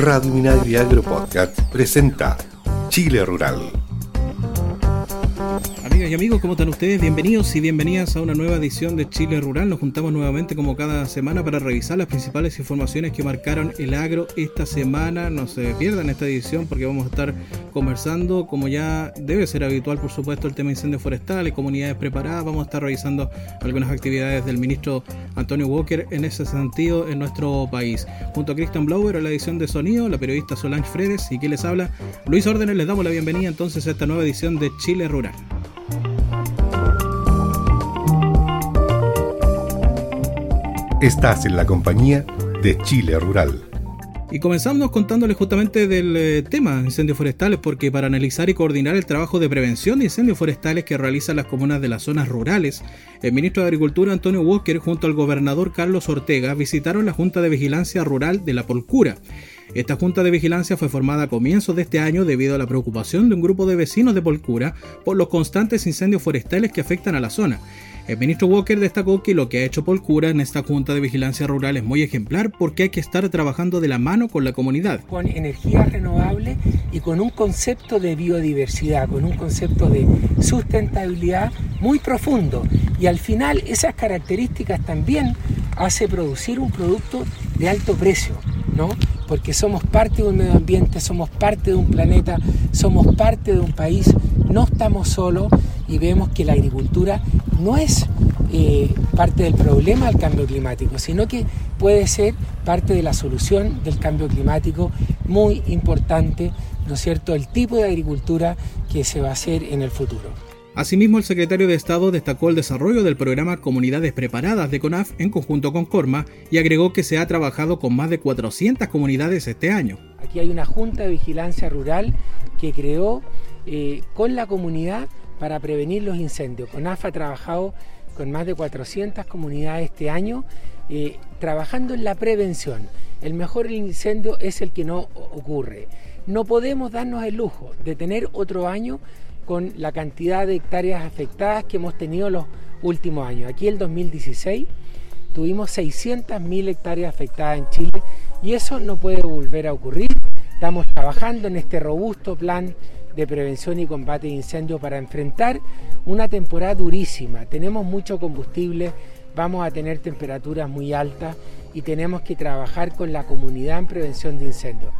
Radio Minagri Agro Podcast presenta Chile Rural. Y amigos, ¿cómo están ustedes? Bienvenidos y bienvenidas a una nueva edición de Chile Rural. Nos juntamos nuevamente como cada semana para revisar las principales informaciones que marcaron el agro esta semana. No se pierdan esta edición porque vamos a estar conversando, como ya debe ser habitual, por supuesto, el tema de incendios forestales, comunidades preparadas. Vamos a estar revisando algunas actividades del ministro Antonio Walker en ese sentido en nuestro país. Junto a Christian Blower en la edición de sonido, la periodista Solange Fredes y quien les habla, Luis Órdenes, les damos la bienvenida entonces a esta nueva edición de Chile Rural. Estás en la compañía de Chile Rural. Y comenzamos contándoles justamente del eh, tema incendios forestales, porque para analizar y coordinar el trabajo de prevención de incendios forestales que realizan las comunas de las zonas rurales, el ministro de Agricultura Antonio Walker junto al gobernador Carlos Ortega visitaron la Junta de Vigilancia Rural de la Polcura. Esta Junta de Vigilancia fue formada a comienzos de este año debido a la preocupación de un grupo de vecinos de Polcura por los constantes incendios forestales que afectan a la zona el ministro Walker destacó que lo que ha hecho Polcura en esta Junta de Vigilancia Rural es muy ejemplar porque hay que estar trabajando de la mano con la comunidad. Con energía renovable y con un concepto de biodiversidad, con un concepto de sustentabilidad muy profundo. Y al final esas características también hace producir un producto de alto precio, ¿no? Porque somos parte de un medio ambiente, somos parte de un planeta, somos parte de un país, no estamos solos y vemos que la agricultura no es eh, parte del problema del cambio climático, sino que puede ser parte de la solución del cambio climático muy importante, ¿no es cierto?, el tipo de agricultura que se va a hacer en el futuro. Asimismo, el secretario de Estado destacó el desarrollo del programa Comunidades Preparadas de CONAF en conjunto con Corma y agregó que se ha trabajado con más de 400 comunidades este año. Aquí hay una Junta de Vigilancia Rural que creó eh, con la comunidad para prevenir los incendios. CONAF ha trabajado con más de 400 comunidades este año eh, trabajando en la prevención. El mejor incendio es el que no ocurre. No podemos darnos el lujo de tener otro año con la cantidad de hectáreas afectadas que hemos tenido los últimos años. Aquí el 2016 tuvimos 600.000 hectáreas afectadas en Chile y eso no puede volver a ocurrir. Estamos trabajando en este robusto plan de prevención y combate de incendios para enfrentar una temporada durísima. Tenemos mucho combustible, vamos a tener temperaturas muy altas y tenemos que trabajar con la comunidad en prevención de incendios.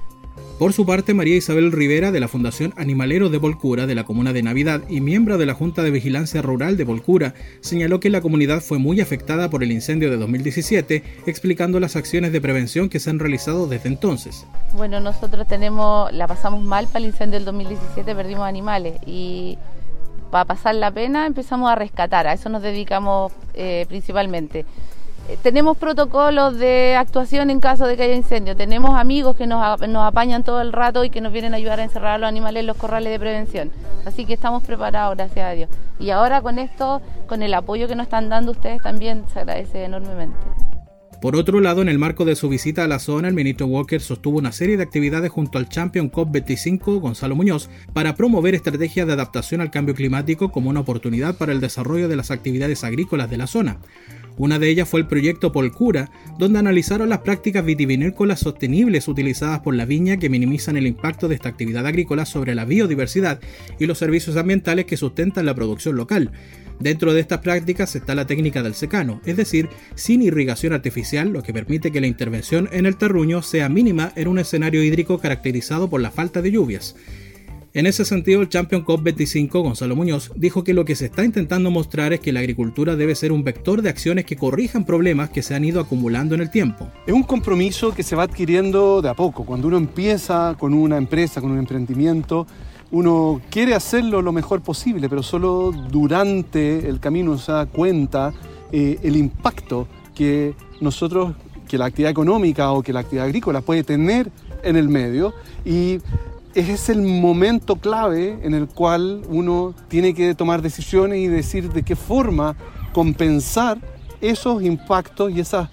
Por su parte, María Isabel Rivera, de la Fundación Animalero de Volcura, de la Comuna de Navidad y miembro de la Junta de Vigilancia Rural de Volcura, señaló que la comunidad fue muy afectada por el incendio de 2017, explicando las acciones de prevención que se han realizado desde entonces. Bueno, nosotros tenemos, la pasamos mal para el incendio del 2017, perdimos animales y para pasar la pena empezamos a rescatar, a eso nos dedicamos eh, principalmente tenemos protocolos de actuación en caso de que haya incendio, tenemos amigos que nos, nos, apañan todo el rato y que nos vienen a ayudar a encerrar a los animales en los corrales de prevención. Así que estamos preparados, gracias a Dios. Y ahora con esto, con el apoyo que nos están dando ustedes también, se agradece enormemente. Por otro lado, en el marco de su visita a la zona, el ministro Walker sostuvo una serie de actividades junto al Champion COP25, Gonzalo Muñoz, para promover estrategias de adaptación al cambio climático como una oportunidad para el desarrollo de las actividades agrícolas de la zona. Una de ellas fue el proyecto Polcura, donde analizaron las prácticas vitivinícolas sostenibles utilizadas por la viña que minimizan el impacto de esta actividad agrícola sobre la biodiversidad y los servicios ambientales que sustentan la producción local. Dentro de estas prácticas está la técnica del secano, es decir, sin irrigación artificial, lo que permite que la intervención en el terruño sea mínima en un escenario hídrico caracterizado por la falta de lluvias. En ese sentido, el Champion COP25, Gonzalo Muñoz, dijo que lo que se está intentando mostrar es que la agricultura debe ser un vector de acciones que corrijan problemas que se han ido acumulando en el tiempo. Es un compromiso que se va adquiriendo de a poco. Cuando uno empieza con una empresa, con un emprendimiento, uno quiere hacerlo lo mejor posible, pero solo durante el camino se da cuenta eh, el impacto que nosotros, que la actividad económica o que la actividad agrícola puede tener en el medio. Y es el momento clave en el cual uno tiene que tomar decisiones y decir de qué forma compensar esos impactos y esas,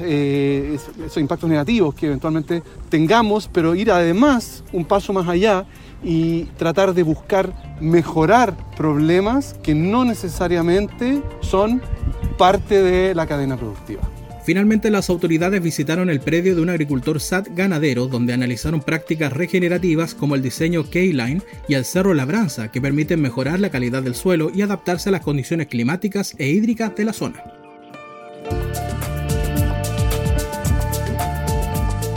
eh, esos impactos negativos que eventualmente tengamos, pero ir además un paso más allá y tratar de buscar mejorar problemas que no necesariamente son parte de la cadena productiva. Finalmente, las autoridades visitaron el predio de un agricultor SAT ganadero, donde analizaron prácticas regenerativas como el diseño K-Line y el Cerro Labranza, que permiten mejorar la calidad del suelo y adaptarse a las condiciones climáticas e hídricas de la zona.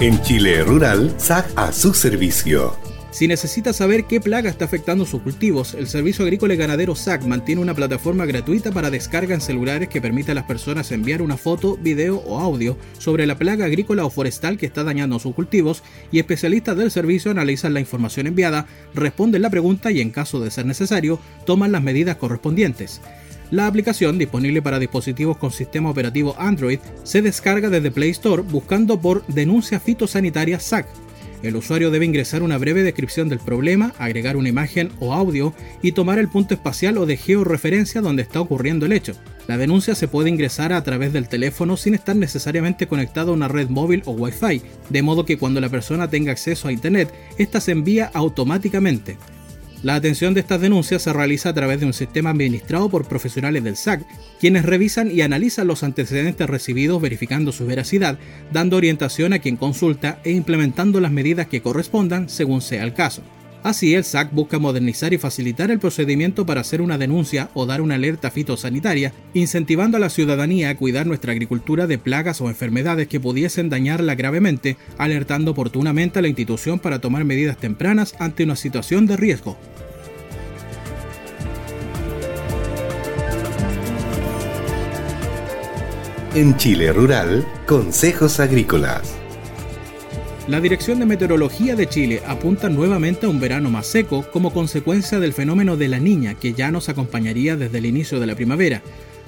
En Chile Rural, SAC a su servicio. Si necesita saber qué plaga está afectando sus cultivos, el Servicio Agrícola y Ganadero SAC mantiene una plataforma gratuita para descarga en celulares que permite a las personas enviar una foto, video o audio sobre la plaga agrícola o forestal que está dañando sus cultivos y especialistas del servicio analizan la información enviada, responden la pregunta y en caso de ser necesario, toman las medidas correspondientes. La aplicación, disponible para dispositivos con sistema operativo Android, se descarga desde Play Store buscando por Denuncia Fitosanitaria SAC el usuario debe ingresar una breve descripción del problema, agregar una imagen o audio y tomar el punto espacial o de georreferencia donde está ocurriendo el hecho. La denuncia se puede ingresar a través del teléfono sin estar necesariamente conectado a una red móvil o Wi-Fi, de modo que cuando la persona tenga acceso a Internet, ésta se envía automáticamente. La atención de estas denuncias se realiza a través de un sistema administrado por profesionales del SAC, quienes revisan y analizan los antecedentes recibidos verificando su veracidad, dando orientación a quien consulta e implementando las medidas que correspondan según sea el caso. Así, el SAC busca modernizar y facilitar el procedimiento para hacer una denuncia o dar una alerta fitosanitaria, incentivando a la ciudadanía a cuidar nuestra agricultura de plagas o enfermedades que pudiesen dañarla gravemente, alertando oportunamente a la institución para tomar medidas tempranas ante una situación de riesgo. En Chile Rural, Consejos Agrícolas. La Dirección de Meteorología de Chile apunta nuevamente a un verano más seco como consecuencia del fenómeno de la niña que ya nos acompañaría desde el inicio de la primavera.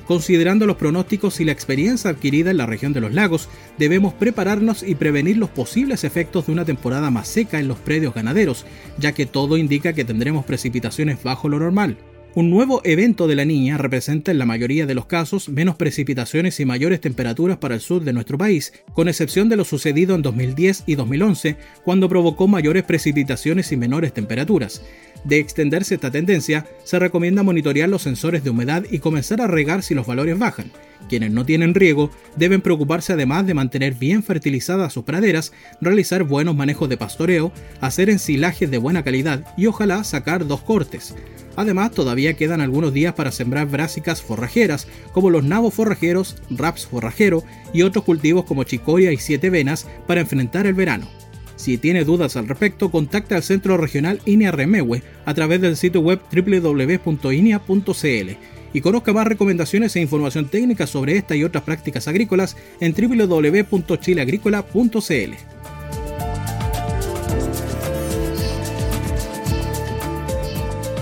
Considerando los pronósticos y la experiencia adquirida en la región de los lagos, debemos prepararnos y prevenir los posibles efectos de una temporada más seca en los predios ganaderos, ya que todo indica que tendremos precipitaciones bajo lo normal. Un nuevo evento de la niña representa en la mayoría de los casos menos precipitaciones y mayores temperaturas para el sur de nuestro país, con excepción de lo sucedido en 2010 y 2011, cuando provocó mayores precipitaciones y menores temperaturas. De extenderse esta tendencia, se recomienda monitorear los sensores de humedad y comenzar a regar si los valores bajan. Quienes no tienen riego deben preocuparse además de mantener bien fertilizadas sus praderas, realizar buenos manejos de pastoreo, hacer ensilajes de buena calidad y ojalá sacar dos cortes. Además, todavía quedan algunos días para sembrar brásicas forrajeras, como los nabos forrajeros, raps forrajero y otros cultivos como chicoria y siete venas para enfrentar el verano. Si tiene dudas al respecto, contacte al Centro Regional INEA Remewe a través del sitio web www.inea.cl y conozca más recomendaciones e información técnica sobre esta y otras prácticas agrícolas en www.chileagrícola.cl.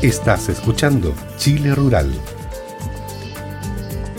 Estás escuchando Chile Rural.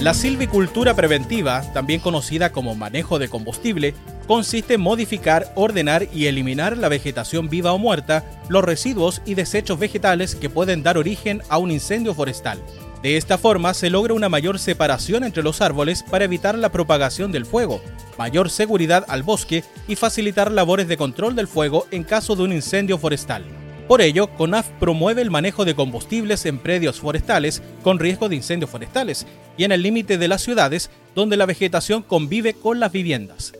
La silvicultura preventiva, también conocida como manejo de combustible, consiste en modificar, ordenar y eliminar la vegetación viva o muerta, los residuos y desechos vegetales que pueden dar origen a un incendio forestal. De esta forma se logra una mayor separación entre los árboles para evitar la propagación del fuego, mayor seguridad al bosque y facilitar labores de control del fuego en caso de un incendio forestal. Por ello, CONAF promueve el manejo de combustibles en predios forestales con riesgo de incendios forestales y en el límite de las ciudades donde la vegetación convive con las viviendas.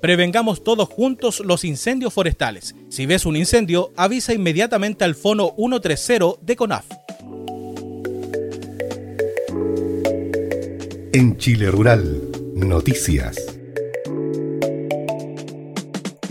Prevengamos todos juntos los incendios forestales. Si ves un incendio, avisa inmediatamente al Fono 130 de CONAF. En Chile Rural, noticias.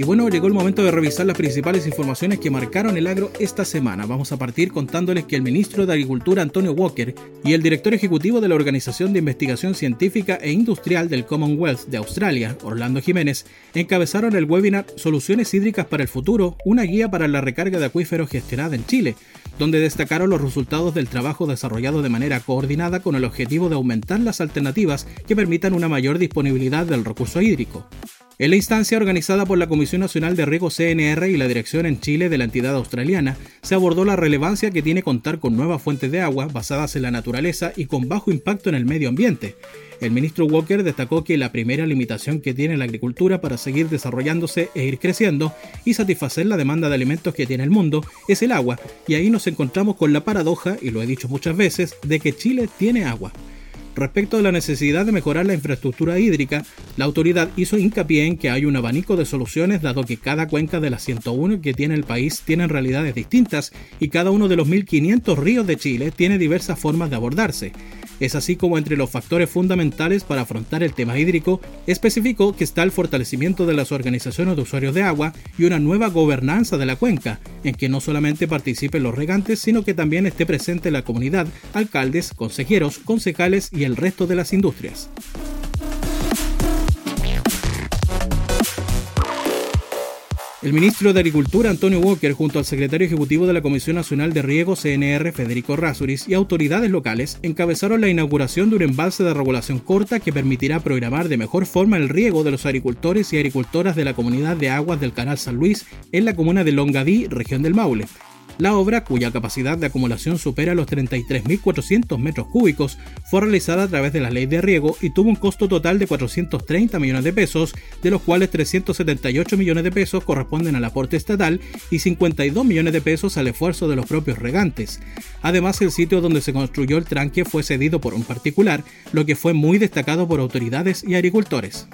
Y bueno, llegó el momento de revisar las principales informaciones que marcaron el agro esta semana. Vamos a partir contándoles que el ministro de Agricultura Antonio Walker y el director ejecutivo de la Organización de Investigación Científica e Industrial del Commonwealth de Australia, Orlando Jiménez, encabezaron el webinar Soluciones hídricas para el futuro, una guía para la recarga de acuíferos gestionada en Chile, donde destacaron los resultados del trabajo desarrollado de manera coordinada con el objetivo de aumentar las alternativas que permitan una mayor disponibilidad del recurso hídrico. En la instancia organizada por la Comisión Nacional de Riego CNR y la dirección en Chile de la entidad australiana, se abordó la relevancia que tiene contar con nuevas fuentes de agua basadas en la naturaleza y con bajo impacto en el medio ambiente. El ministro Walker destacó que la primera limitación que tiene la agricultura para seguir desarrollándose e ir creciendo y satisfacer la demanda de alimentos que tiene el mundo es el agua, y ahí nos encontramos con la paradoja, y lo he dicho muchas veces, de que Chile tiene agua. Respecto de la necesidad de mejorar la infraestructura hídrica, la autoridad hizo hincapié en que hay un abanico de soluciones dado que cada cuenca de las 101 que tiene el país tienen realidades distintas y cada uno de los 1.500 ríos de Chile tiene diversas formas de abordarse. Es así como entre los factores fundamentales para afrontar el tema hídrico, especificó que está el fortalecimiento de las organizaciones de usuarios de agua y una nueva gobernanza de la cuenca, en que no solamente participen los regantes, sino que también esté presente la comunidad, alcaldes, consejeros, concejales y el resto de las industrias. El ministro de Agricultura, Antonio Walker, junto al secretario ejecutivo de la Comisión Nacional de Riego, CNR, Federico Rasuris, y autoridades locales, encabezaron la inauguración de un embalse de regulación corta que permitirá programar de mejor forma el riego de los agricultores y agricultoras de la comunidad de aguas del Canal San Luis en la comuna de Longadí, región del Maule. La obra, cuya capacidad de acumulación supera los 33.400 metros cúbicos, fue realizada a través de la ley de riego y tuvo un costo total de 430 millones de pesos, de los cuales 378 millones de pesos corresponden al aporte estatal y 52 millones de pesos al esfuerzo de los propios regantes. Además, el sitio donde se construyó el tranque fue cedido por un particular, lo que fue muy destacado por autoridades y agricultores.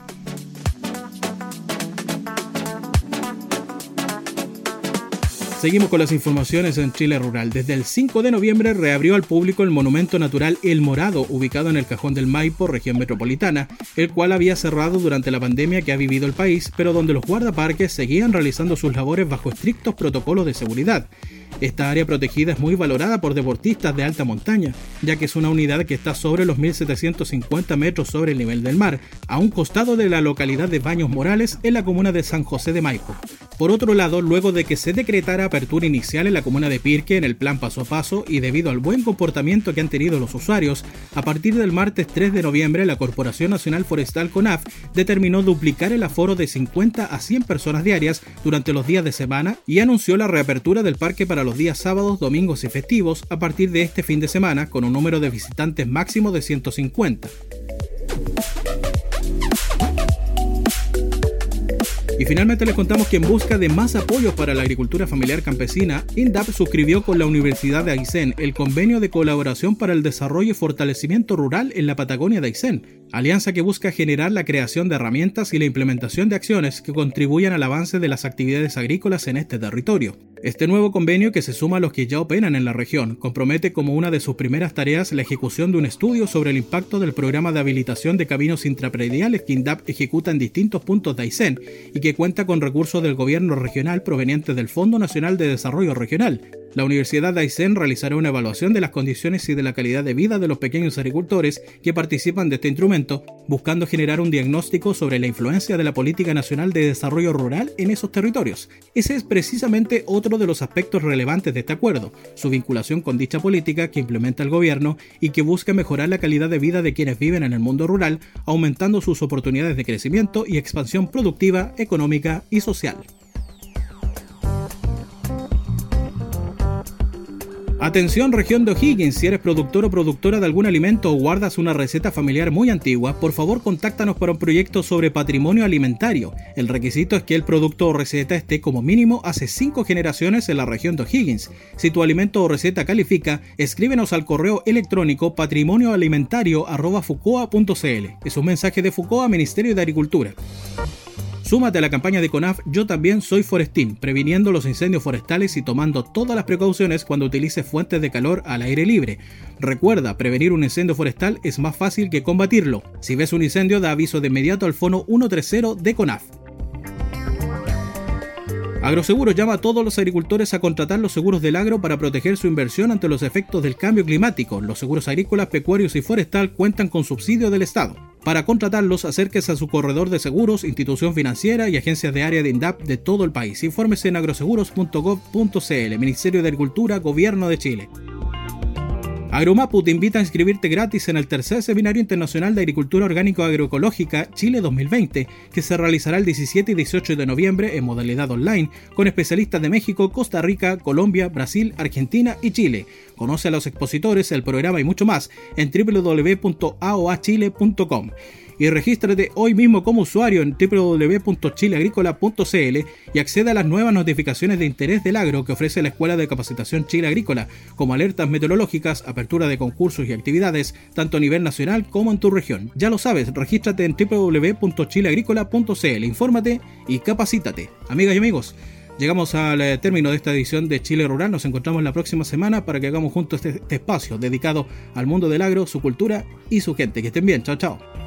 Seguimos con las informaciones en Chile Rural. Desde el 5 de noviembre reabrió al público el monumento natural El Morado, ubicado en el Cajón del Maipo, región metropolitana, el cual había cerrado durante la pandemia que ha vivido el país, pero donde los guardaparques seguían realizando sus labores bajo estrictos protocolos de seguridad. Esta área protegida es muy valorada por deportistas de alta montaña, ya que es una unidad que está sobre los 1750 metros sobre el nivel del mar, a un costado de la localidad de Baños Morales, en la comuna de San José de Maipo. Por otro lado, luego de que se decretara apertura inicial en la comuna de Pirque en el plan paso a paso y debido al buen comportamiento que han tenido los usuarios, a partir del martes 3 de noviembre la Corporación Nacional Forestal CONAF determinó duplicar el aforo de 50 a 100 personas diarias durante los días de semana y anunció la reapertura del parque para los días sábados, domingos y festivos a partir de este fin de semana con un número de visitantes máximo de 150. Y finalmente les contamos que en busca de más apoyos para la agricultura familiar campesina, INDAP suscribió con la Universidad de Aysén el convenio de colaboración para el desarrollo y fortalecimiento rural en la Patagonia de Aysén, alianza que busca generar la creación de herramientas y la implementación de acciones que contribuyan al avance de las actividades agrícolas en este territorio. Este nuevo convenio, que se suma a los que ya operan en la región, compromete como una de sus primeras tareas la ejecución de un estudio sobre el impacto del programa de habilitación de caminos intraprediales que INDAP ejecuta en distintos puntos de Aysén y que cuenta con recursos del gobierno regional provenientes del Fondo Nacional de Desarrollo Regional, la Universidad de Aysén realizará una evaluación de las condiciones y de la calidad de vida de los pequeños agricultores que participan de este instrumento, buscando generar un diagnóstico sobre la influencia de la Política Nacional de Desarrollo Rural en esos territorios. Ese es precisamente otro de los aspectos relevantes de este acuerdo, su vinculación con dicha política que implementa el gobierno y que busca mejorar la calidad de vida de quienes viven en el mundo rural, aumentando sus oportunidades de crecimiento y expansión productiva, económica y social. Atención región de O'Higgins, si eres productor o productora de algún alimento o guardas una receta familiar muy antigua, por favor contáctanos para un proyecto sobre patrimonio alimentario. El requisito es que el producto o receta esté como mínimo hace 5 generaciones en la región de O'Higgins. Si tu alimento o receta califica, escríbenos al correo electrónico patrimonioalimentario.fucoa.cl. Es un mensaje de Fucoa, Ministerio de Agricultura. Súmate a la campaña de CONAF Yo también soy forestín, previniendo los incendios forestales y tomando todas las precauciones cuando utilices fuentes de calor al aire libre. Recuerda, prevenir un incendio forestal es más fácil que combatirlo. Si ves un incendio, da aviso de inmediato al fono 130 de CONAF. Agroseguro llama a todos los agricultores a contratar los seguros del agro para proteger su inversión ante los efectos del cambio climático. Los seguros agrícolas, pecuarios y forestal cuentan con subsidio del Estado. Para contratarlos, acérquese a su corredor de seguros, institución financiera y agencias de área de INDAP de todo el país. Infórmese en agroseguros.gov.cl, Ministerio de Agricultura, Gobierno de Chile. Agromapu te invita a inscribirte gratis en el tercer Seminario Internacional de Agricultura Orgánico Agroecológica Chile 2020, que se realizará el 17 y 18 de noviembre en modalidad online, con especialistas de México, Costa Rica, Colombia, Brasil, Argentina y Chile. Conoce a los expositores, el programa y mucho más en www.aoachile.com. y regístrate hoy mismo como usuario en www.chileagrícola.cl y acceda a las nuevas notificaciones de interés del agro que ofrece la Escuela de Capacitación Chile Agrícola, como alertas meteorológicas, apertura de concursos y actividades, tanto a nivel nacional como en tu región. Ya lo sabes, regístrate en www.chileagrícola.cl, infórmate y capacítate. Amigas y amigos, Llegamos al eh, término de esta edición de Chile Rural. Nos encontramos la próxima semana para que hagamos juntos este, este, espacio dedicado al mundo del agro, su cultura y su gente. Que estén bien. Chao, chao.